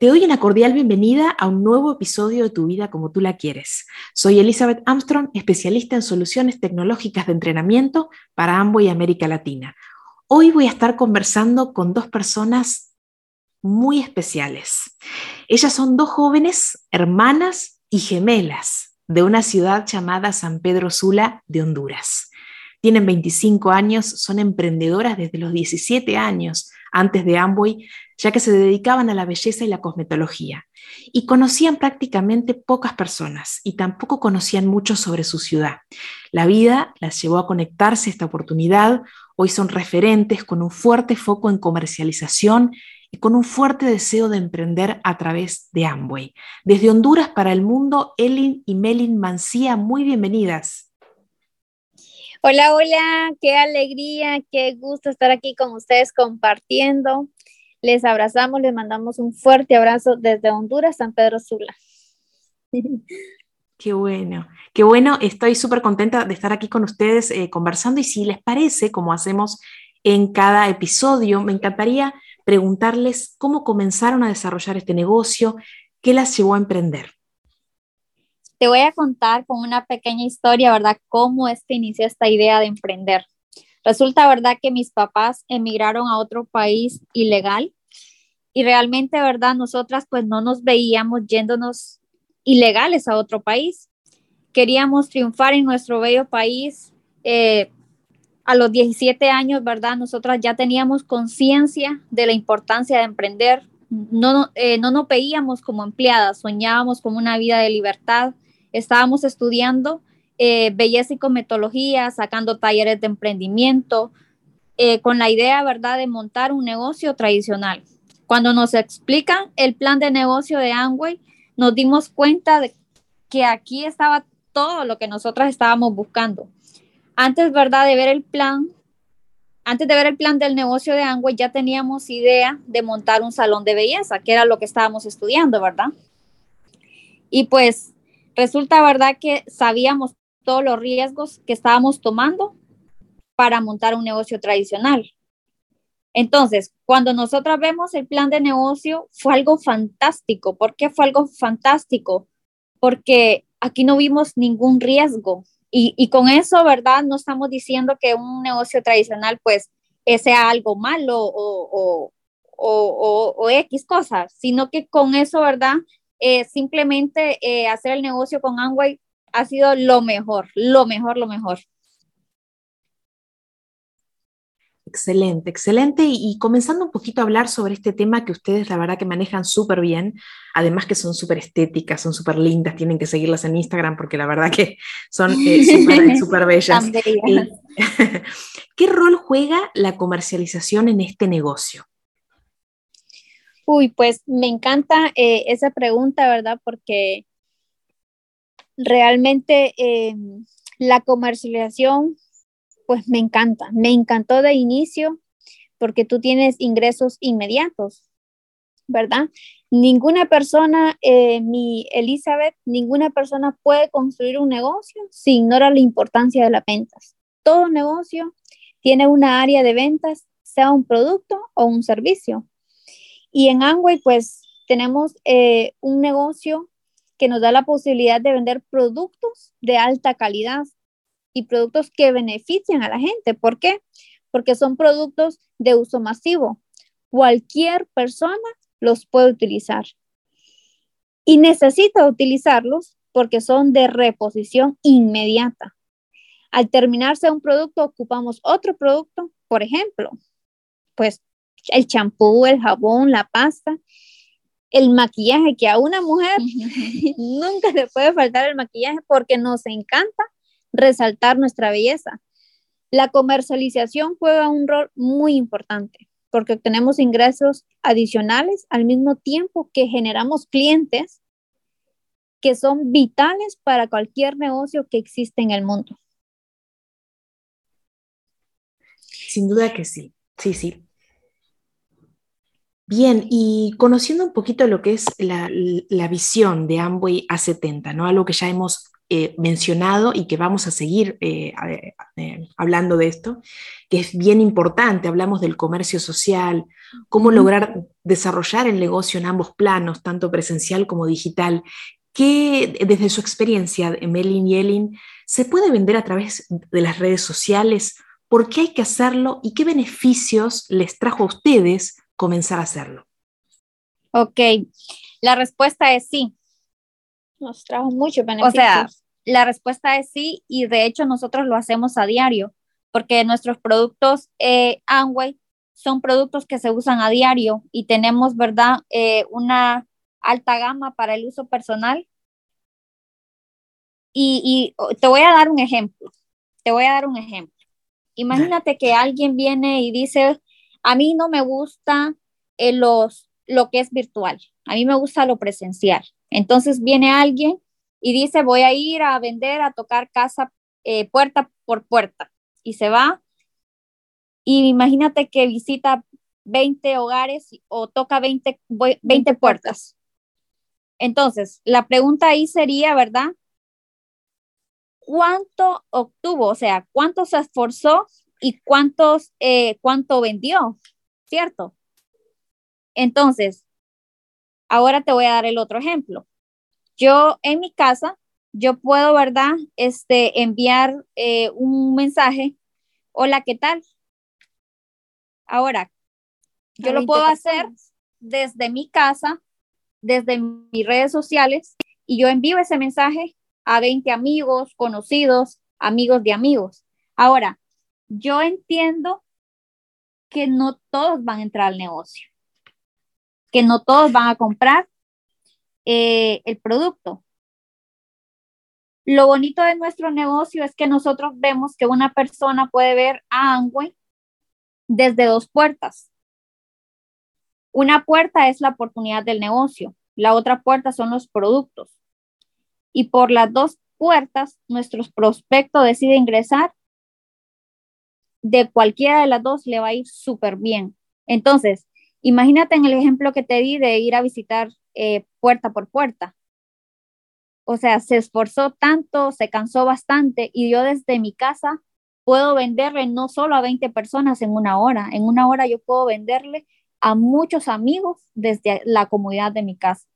Te doy una cordial bienvenida a un nuevo episodio de Tu vida como tú la quieres. Soy Elizabeth Armstrong, especialista en soluciones tecnológicas de entrenamiento para Amway y América Latina. Hoy voy a estar conversando con dos personas muy especiales. Ellas son dos jóvenes, hermanas y gemelas de una ciudad llamada San Pedro Sula de Honduras. Tienen 25 años, son emprendedoras desde los 17 años. Antes de Amway ya que se dedicaban a la belleza y la cosmetología, y conocían prácticamente pocas personas y tampoco conocían mucho sobre su ciudad. La vida las llevó a conectarse a esta oportunidad, hoy son referentes con un fuerte foco en comercialización y con un fuerte deseo de emprender a través de Amway. Desde Honduras para el mundo, Elin y Melin Mancía, muy bienvenidas. Hola, hola, qué alegría, qué gusto estar aquí con ustedes compartiendo. Les abrazamos, les mandamos un fuerte abrazo desde Honduras, San Pedro Sula. Qué bueno, qué bueno. Estoy súper contenta de estar aquí con ustedes eh, conversando y si les parece, como hacemos en cada episodio, me encantaría preguntarles cómo comenzaron a desarrollar este negocio, qué las llevó a emprender. Te voy a contar con una pequeña historia, ¿verdad? Cómo es que inició esta idea de emprender. Resulta verdad que mis papás emigraron a otro país ilegal y realmente, verdad, nosotras pues no nos veíamos yéndonos ilegales a otro país. Queríamos triunfar en nuestro bello país. Eh, a los 17 años, ¿verdad? Nosotras ya teníamos conciencia de la importancia de emprender. No, eh, no nos veíamos como empleadas, soñábamos con una vida de libertad. Estábamos estudiando eh, belleza y cometología, sacando talleres de emprendimiento, eh, con la idea, ¿verdad?, de montar un negocio tradicional. Cuando nos explican el plan de negocio de Amway, nos dimos cuenta de que aquí estaba todo lo que nosotras estábamos buscando. Antes, ¿verdad?, de ver el plan, antes de ver el plan del negocio de Amway, ya teníamos idea de montar un salón de belleza, que era lo que estábamos estudiando, ¿verdad? Y pues resulta, ¿verdad?, que sabíamos todos los riesgos que estábamos tomando para montar un negocio tradicional. Entonces, cuando nosotros vemos el plan de negocio, fue algo fantástico. ¿Por qué fue algo fantástico? Porque aquí no vimos ningún riesgo. Y, con eso, ¿verdad? No estamos diciendo que un negocio tradicional, pues, sea algo malo o, o, X cosas, sino que con eso, ¿verdad? Eh, simplemente eh, hacer el negocio con Amway ha sido lo mejor, lo mejor, lo mejor. Excelente, excelente. Y, comenzando un poquito a hablar sobre este tema que ustedes la verdad que manejan súper bien, además que son súper estéticas, son súper lindas, tienen que seguirlas en Instagram porque la verdad que son eh, súper bellas. Eh, ¿Qué rol juega la comercialización en este negocio? Uy, pues me encanta eh, esa pregunta, ¿verdad? Porque realmente eh, la comercialización, pues me encanta, me encantó de inicio porque tú tienes ingresos inmediatos, ¿verdad? Ninguna persona, eh, mi Elizabeth, ninguna persona puede construir un negocio si ignora la importancia de las ventas. Todo negocio tiene una área de ventas, sea un producto o un servicio. Y en Angway, pues tenemos eh, un negocio que nos da la posibilidad de vender productos de alta calidad y productos que benefician a la gente. ¿Por qué? Porque son productos de uso masivo. Cualquier persona los puede utilizar. Y necesita utilizarlos porque son de reposición inmediata. Al terminarse un producto, ocupamos otro producto, por ejemplo, pues el champú, el jabón, la pasta, el maquillaje, que a una mujer nunca le puede faltar el maquillaje porque nos encanta resaltar nuestra belleza. La comercialización juega un rol muy importante porque obtenemos ingresos adicionales al mismo tiempo que generamos clientes que son vitales para cualquier negocio que existe en el mundo. Sin duda que sí, sí, sí. Bien, y conociendo un poquito lo que es la, visión de Amway A70, ¿no? Algo que ya hemos eh, mencionado y que vamos a seguir eh, eh, hablando de esto, que es bien importante, hablamos del comercio social, cómo lograr desarrollar el negocio en ambos planos, tanto presencial como digital. ¿Qué, desde su experiencia, Melin y Elin, se puede vender a través de las redes sociales? ¿Por qué hay que hacerlo y qué beneficios les trajo a ustedes comenzar a hacerlo? Ok, la respuesta es sí. Nos trajo mucho beneficios. O sea, la respuesta es sí y de hecho nosotros lo hacemos a diario porque nuestros productos eh, Amway son productos que se usan a diario y tenemos, ¿verdad? Eh, una alta gama para el uso personal. Y, y, te voy a dar un ejemplo. Te voy a dar un ejemplo. Imagínate que alguien viene y dice, a mí no me gusta eh, los, lo que es virtual, a mí me gusta lo presencial. Entonces viene alguien y dice, voy a ir a vender, a tocar casa eh, puerta por puerta. Y se va. Y imagínate que visita 20 hogares o toca 20, 20 puertas. Entonces, la pregunta ahí sería, ¿verdad? ¿Cuánto obtuvo? O sea, ¿cuánto se esforzó y cuántos, eh, cuánto vendió, ¿cierto? Entonces, ahora te voy a dar el otro ejemplo. Yo en mi casa, yo puedo, ¿verdad? Este, enviar eh, un mensaje, hola, ¿qué tal? Ahora, yo lo puedo hacer desde mi casa, desde mis redes sociales, y yo envío ese mensaje a 20 amigos, conocidos, amigos de amigos. Ahora, yo entiendo que no todos van a entrar al negocio, que no todos van a comprar eh, el producto. Lo bonito de nuestro negocio es que nosotros vemos que una persona puede ver a Angway desde dos puertas. Una puerta es la oportunidad del negocio, la otra puerta son los productos. Y por las dos puertas, nuestros prospectos deciden ingresar de cualquiera de las dos le va a ir súper bien. Entonces, imagínate en el ejemplo que te di de ir a visitar eh, puerta por puerta. O sea, se esforzó tanto, se cansó bastante y yo desde mi casa puedo venderle no solo a 20 personas en una hora, en una hora yo puedo venderle a muchos amigos desde la comunidad de mi casa.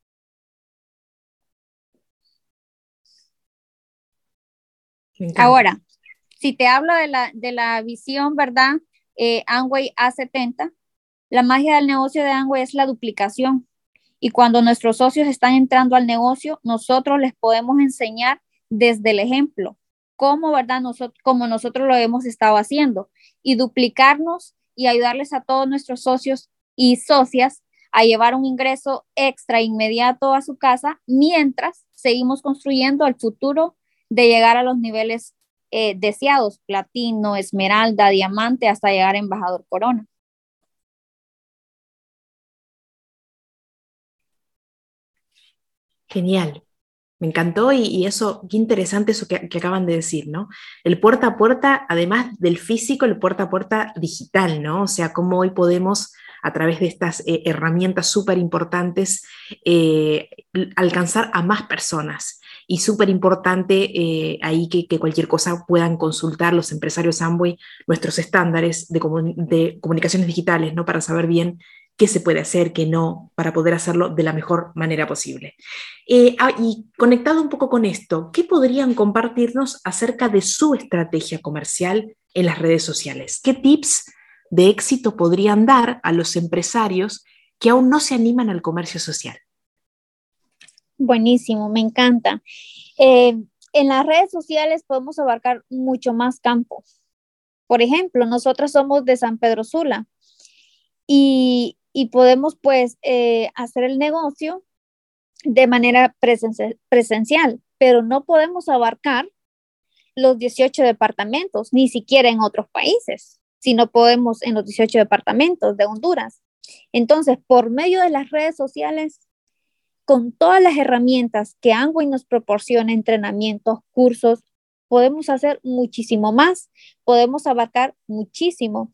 Ahora, si te hablo de la, de la visión, ¿verdad? Eh, Amway A70, la magia del negocio de Amway es la duplicación. Y cuando nuestros socios están entrando al negocio, nosotros les podemos enseñar desde el ejemplo cómo, ¿verdad? Nosotros, como nosotros lo hemos estado haciendo y duplicarnos y ayudarles a todos nuestros socios y socias a llevar un ingreso extra inmediato a su casa mientras seguimos construyendo el futuro de llegar a los niveles eh, deseados, platino, esmeralda, diamante, hasta llegar a embajador corona. Genial. Me encantó y, eso, qué interesante eso que, acaban de decir, ¿no? El puerta a puerta, además del físico, el puerta a puerta digital, ¿no? O sea, cómo hoy podemos, a través de estas eh, herramientas súper importantes, eh, alcanzar a más personas y súper importante eh, ahí que, cualquier cosa puedan consultar los empresarios Amway nuestros estándares de, comunicaciones digitales, ¿no? Para saber bien qué se puede hacer, qué no, para poder hacerlo de la mejor manera posible. Eh, ah, y conectado un poco con esto, ¿qué podrían compartirnos acerca de su estrategia comercial en las redes sociales? ¿Qué tips de éxito podrían dar a los empresarios que aún no se animan al comercio social? Buenísimo, me encanta. Eh, en las redes sociales podemos abarcar mucho más campos. Por ejemplo, nosotros somos de San Pedro Sula y, podemos pues eh, hacer el negocio de manera presencial, pero no podemos abarcar los 18 departamentos, ni siquiera en otros países, si no podemos en los 18 departamentos de Honduras. Entonces, por medio de las redes sociales, con todas las herramientas que Angway nos proporciona, entrenamientos, cursos, podemos hacer muchísimo más, podemos abarcar muchísimo.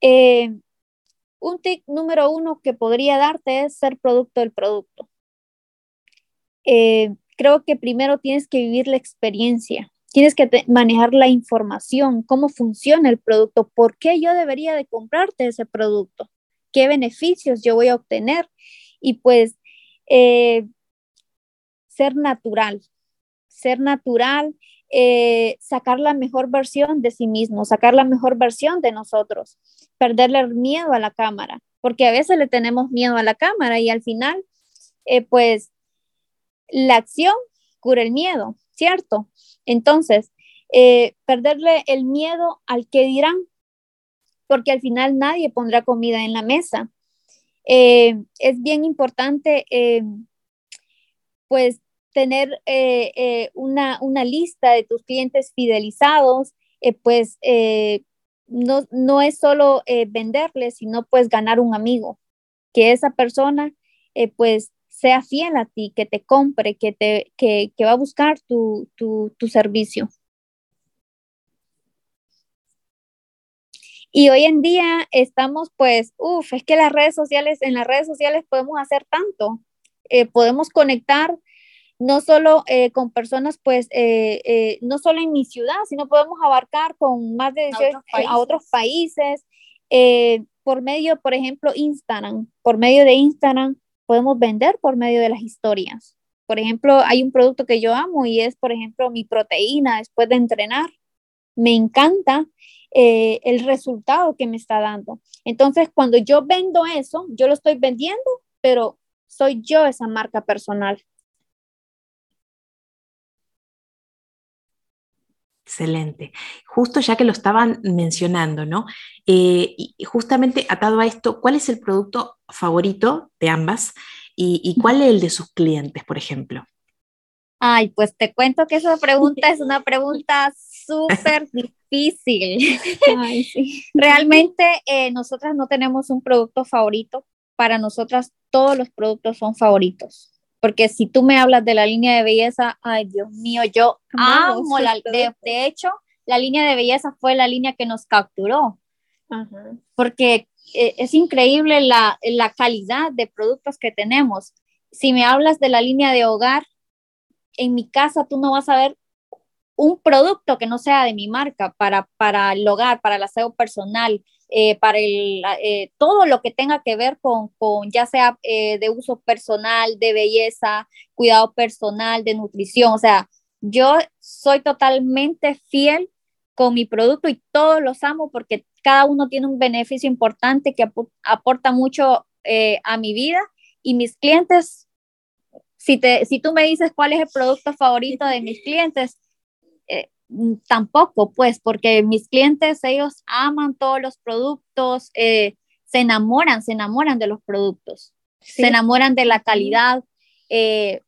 Eh, un tip número uno que podría darte es ser producto del producto. Eh, creo que primero tienes que vivir la experiencia, tienes que manejar la información, cómo funciona el producto, por qué yo debería de comprarte ese producto, qué beneficios yo voy a obtener y pues eh, ser natural, ser natural, eh, sacar la mejor versión de sí mismo, sacar la mejor versión de nosotros, perderle el miedo a la cámara, porque a veces le tenemos miedo a la cámara y al final, eh, pues, la acción cura el miedo, ¿cierto? Entonces, perderle el miedo al que dirán, porque al final nadie pondrá comida en la mesa. Es bien importante, pues, tener eh, eh, una, lista de tus clientes fidelizados, eh, pues no, no, es solo venderles, sino pues ganar un amigo, que esa persona pues sea fiel a ti, que te compre, que, te, que, va a buscar tu, tu, tu servicio. Y hoy en día estamos pues, uff, es que las redes sociales, en las redes sociales podemos hacer tanto, podemos conectar no solo eh, con personas, pues, eh, eh, no solo en mi ciudad, sino podemos abarcar con más de 18 a otros países, por medio, por ejemplo, Instagram, por medio de Instagram podemos vender por medio de las historias. Por ejemplo, hay un producto que yo amo y es, por ejemplo, mi proteína después de entrenar. Me encanta el resultado que me está dando. Entonces, cuando yo vendo eso, yo lo estoy vendiendo, pero soy yo esa marca personal. Excelente. Justo ya que lo estaban mencionando, ¿no? Eh, y justamente atado a esto, ¿cuál es el producto favorito de ambas y, cuál es el de sus clientes, por ejemplo? Ay, pues te cuento que esa pregunta es una pregunta súper difícil. Realmente eh, nosotras no tenemos un producto favorito. Para nosotras todos los productos son favoritos porque si tú me hablas de la línea de belleza, ay Dios mío, yo amo la, de, de, hecho, la línea de belleza fue la línea que nos capturó, porque eh, es increíble la, la calidad de productos que tenemos. Si me hablas de la línea de hogar, en mi casa tú no vas a ver un producto que no sea de mi marca para, para el hogar, para el aseo personal, eh, para el, eh, todo lo que tenga que ver con, con ya sea eh, de uso personal, de belleza, cuidado personal, de nutrición. O sea, yo soy totalmente fiel con mi producto y todos los amo porque cada uno tiene un beneficio importante que aporta mucho a mi vida y mis clientes, si, te, si tú me dices cuál es el producto favorito de mis clientes, Mm, tampoco, pues, porque mis clientes, ellos aman todos los productos, eh, se enamoran, se enamoran de los productos, se enamoran de la calidad. Eh,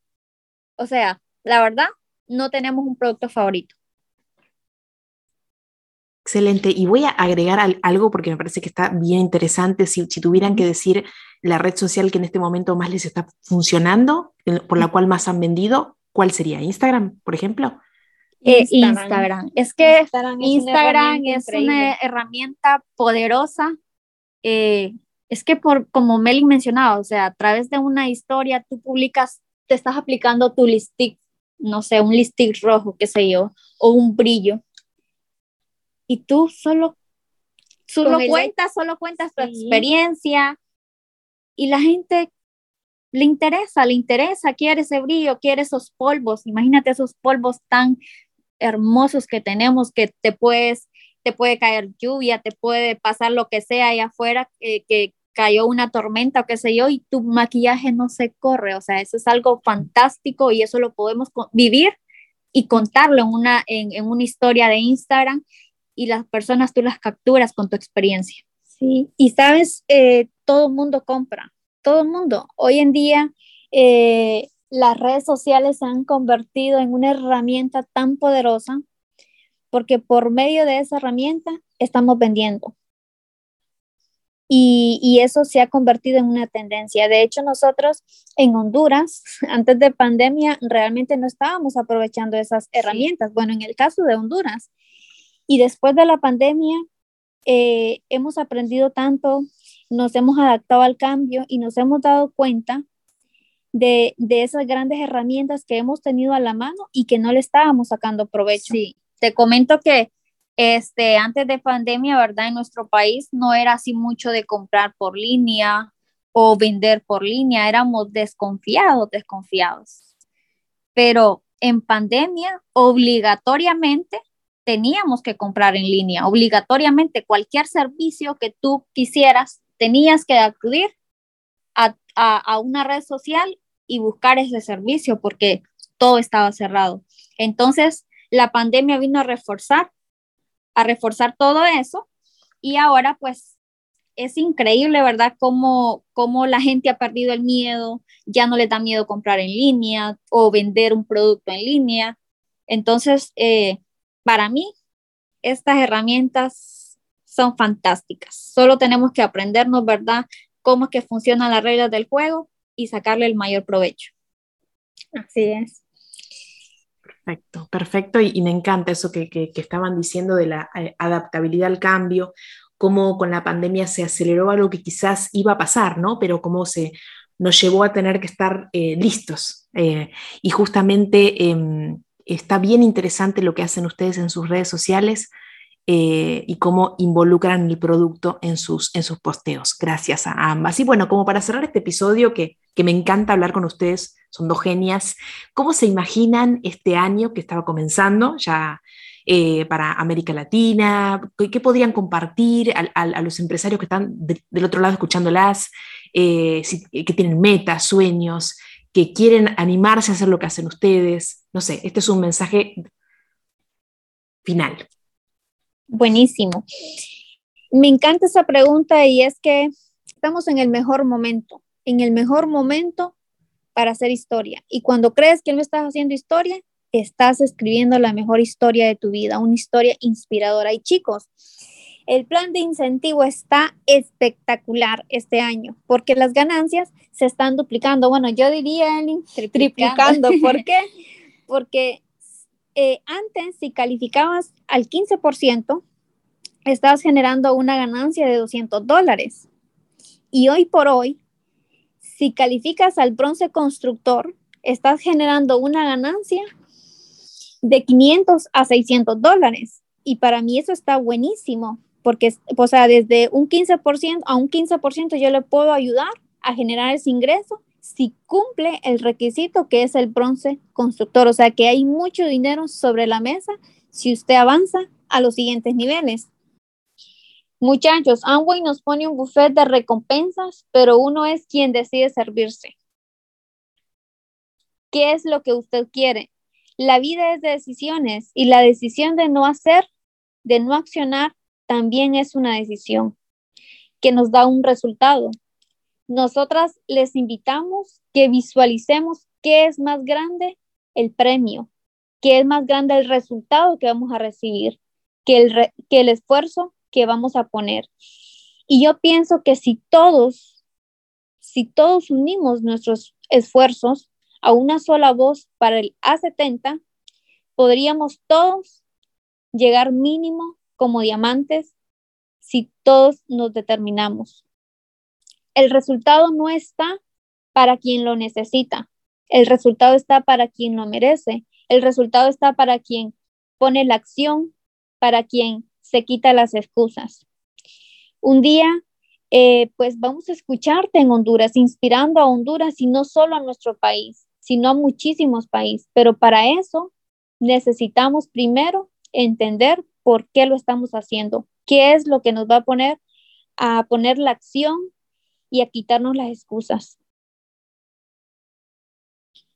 o sea, la verdad, no tenemos un producto favorito. Excelente. Y voy a agregar algo porque me parece que está bien interesante. Si, si, tuvieran que decir la red social que en este momento más les está funcionando, por la cual más han vendido, ¿cuál sería? ¿Instagram, por ejemplo? Eh, Instagram. Es que Instagram, es, una, herramienta, poderosa. Eh, es que por, como Meli mencionaba, o sea, a través de una historia tú publicas, te estás aplicando tu listic, no sé, un listic rojo, qué sé yo, o un brillo. Y tú solo, solo cuentas, solo cuentas tu experiencia y la gente le interesa, le interesa, quiere ese brillo, quiere esos polvos. Imagínate esos polvos tan hermosos que tenemos, que te puedes, te puede caer lluvia, te puede pasar lo que sea ahí afuera, eh, que cayó una tormenta o qué sé yo, y tu maquillaje no se corre. O sea, eso es algo fantástico y eso lo podemos vivir y contarlo en una, en, una historia de Instagram y las personas tú las capturas con tu experiencia. Sí, y sabes, eh, todo el mundo compra, todo el mundo. Hoy en día, eh, las redes sociales se han convertido en una herramienta tan poderosa porque por medio de esa herramienta estamos vendiendo. y, eso se ha convertido en una tendencia. De hecho, nosotros en Honduras, antes de pandemia, realmente no estábamos aprovechando esas herramientas. Bueno, en el caso de Honduras. Y después de la pandemia, eh, hemos aprendido tanto, nos hemos adaptado al cambio y nos hemos dado cuenta de, de, esas grandes herramientas que hemos tenido a la mano y que no le estábamos sacando provecho. Sí, te comento que este, antes de pandemia, ¿verdad? En nuestro país no era así mucho de comprar por línea o vender por línea, éramos desconfiados, desconfiados. Pero en pandemia, obligatoriamente teníamos que comprar en línea, obligatoriamente cualquier servicio que tú quisieras, tenías que acudir a, a una red social y buscar ese servicio porque todo estaba cerrado. Entonces, la pandemia vino a reforzar a reforzar todo eso. Y ahora pues es increíble, ¿verdad? Cómo, cómo la gente ha perdido el miedo, ya no le da miedo comprar en línea o vender un producto en línea. Entonces, eh, para mí, estas herramientas son fantásticas. Solo tenemos que aprendernos, ¿verdad? Cómo es que funcionan las reglas del juego y sacarle el mayor provecho. Así es. Perfecto, perfecto. Y, me encanta eso que, estaban diciendo de la eh, adaptabilidad al cambio, cómo con la pandemia se aceleró algo que quizás iba a pasar, ¿no? Pero cómo se nos llevó a tener que estar eh, listos. Eh, y justamente em, está bien interesante lo que hacen ustedes en sus redes sociales eh, y cómo involucran el producto en sus, en sus posteos. Gracias a ambas. Y bueno, como para cerrar este episodio que, que me encanta hablar con ustedes, son dos genias, ¿cómo se imaginan este año que estaba comenzando ya eh, para América Latina? ¿Qué, podrían compartir a, los empresarios que están del otro lado escuchándolas, eh, que tienen metas, sueños? que quieren animarse a hacer lo que hacen ustedes. No sé, este es un mensaje final. Buenísimo. Me encanta esa pregunta y es que estamos en el mejor momento, en el mejor momento para hacer historia. Y cuando crees que no estás haciendo historia, estás escribiendo la mejor historia de tu vida, una historia inspiradora. Y chicos, el plan de incentivo está espectacular este año porque las ganancias se están duplicando. Bueno, yo diría, triplicando. ¿Por qué? Porque eh, antes, si calificabas al 15%, estabas generando una ganancia de 200 dólares. Y hoy por hoy, si calificas al bronce constructor, estás generando una ganancia de 500 a 600 dólares. Y para mí eso está buenísimo, porque, o sea, desde un 15% a un 15% yo le puedo ayudar a generar ese ingreso si cumple el requisito que es el bronce constructor. O sea que hay mucho dinero sobre la mesa si usted avanza a los siguientes niveles. Muchachos, Amway nos pone un buffet de recompensas, pero uno es quien decide servirse. ¿Qué es lo que usted quiere? La vida es de decisiones y la decisión de no hacer, de no accionar, también es una decisión que nos da un resultado nosotras les invitamos que visualicemos qué es más grande el premio, qué es más grande el resultado que vamos a recibir, que el, el esfuerzo que vamos a poner. Y yo pienso que si todos, si todos unimos nuestros esfuerzos a una sola voz para el A70, podríamos todos llegar mínimo como diamantes si todos nos determinamos. El resultado no está para quien lo necesita, el resultado está para quien lo merece, el resultado está para quien pone la acción, para quien se quita las excusas. Un día, eh, pues vamos a escucharte en Honduras, inspirando a Honduras y no solo a nuestro país, sino a muchísimos países. Pero para eso necesitamos primero entender por qué lo estamos haciendo, qué es lo que nos va a poner a poner la acción y a quitarnos las excusas.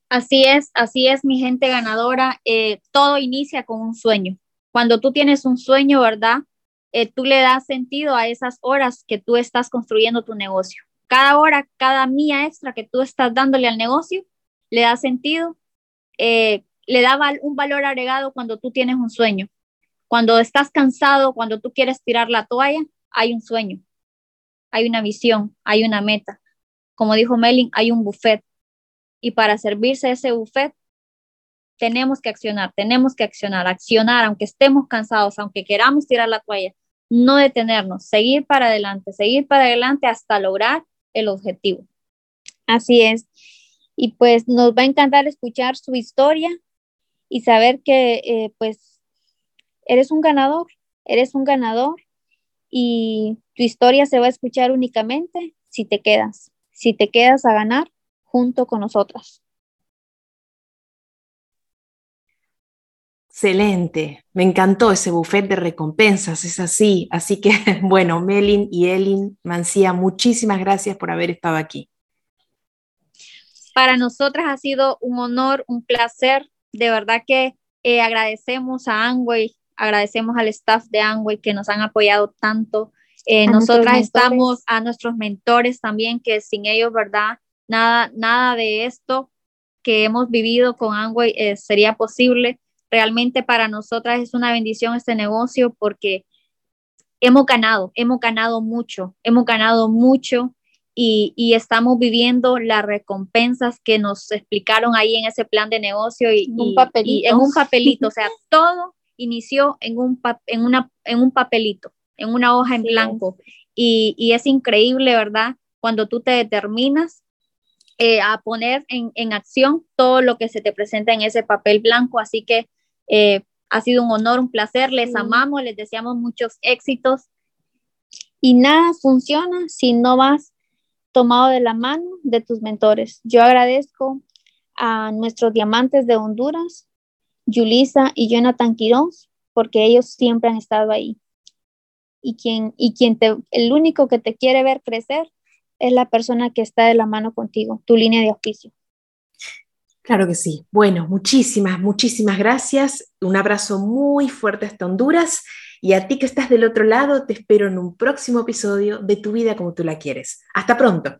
Así es, así es, mi gente ganadora. Eh, todo inicia con un sueño. Cuando tú tienes un sueño, ¿verdad? Eh, tú le das sentido a esas horas que tú estás construyendo tu negocio. Cada hora, cada mía extra que tú estás dándole al negocio, le da sentido, eh, le da un valor agregado cuando tú tienes un sueño. Cuando estás cansado, cuando tú quieres tirar la toalla, hay un sueño hay una visión, hay una meta. Como dijo Melin, hay un buffet. Y para servirse ese buffet, tenemos que accionar, tenemos que accionar, accionar, aunque estemos cansados, aunque queramos tirar la toalla, no detenernos, seguir para adelante, seguir para adelante hasta lograr el objetivo. Así es. Y pues nos va a encantar escuchar su historia y saber que eh, pues eres un ganador, eres un ganador y tu historia se va a escuchar únicamente si te quedas, si te quedas a ganar junto con nosotras. Excelente, me encantó ese buffet de recompensas, es así. Así que, bueno, Melin y Elin Mancía, muchísimas gracias por haber estado aquí. Para nosotras ha sido un honor, un placer. De verdad que eh, agradecemos a Angway, agradecemos al staff de Angway que nos han apoyado tanto. Eh, nosotras estamos a nuestros mentores también, que sin ellos, ¿verdad? Nada, nada de esto que hemos vivido con Angway eh, sería posible Realmente para nosotras es una bendición este negocio porque hemos ganado, hemos ganado mucho, hemos ganado mucho y, estamos viviendo las recompensas que nos explicaron ahí en ese plan de negocio y, un papelito. en un papelito, o sea, todo inició en un, en, una, en un papelito, en una hoja en blanco y, es increíble, ¿verdad? Cuando tú te determinas eh, a poner en, en, acción todo lo que se te presenta en ese papel blanco. Así que eh, ha sido un honor, un placer, les amamos, les deseamos muchos éxitos. Y nada funciona si no vas tomado de la mano de tus mentores. Yo agradezco a nuestros diamantes de Honduras, Yulisa y Jonathan Quiroz, porque ellos siempre han estado ahí. Y quien, y quien te, el único que te quiere ver crecer es la persona que está de la mano contigo, tu línea de oficio. Claro que sí. Bueno, muchísimas, muchísimas gracias. Un abrazo muy fuerte hasta Honduras y a ti que estás del otro lado, te espero en un próximo episodio de Tu vida como tú la quieres. Hasta pronto.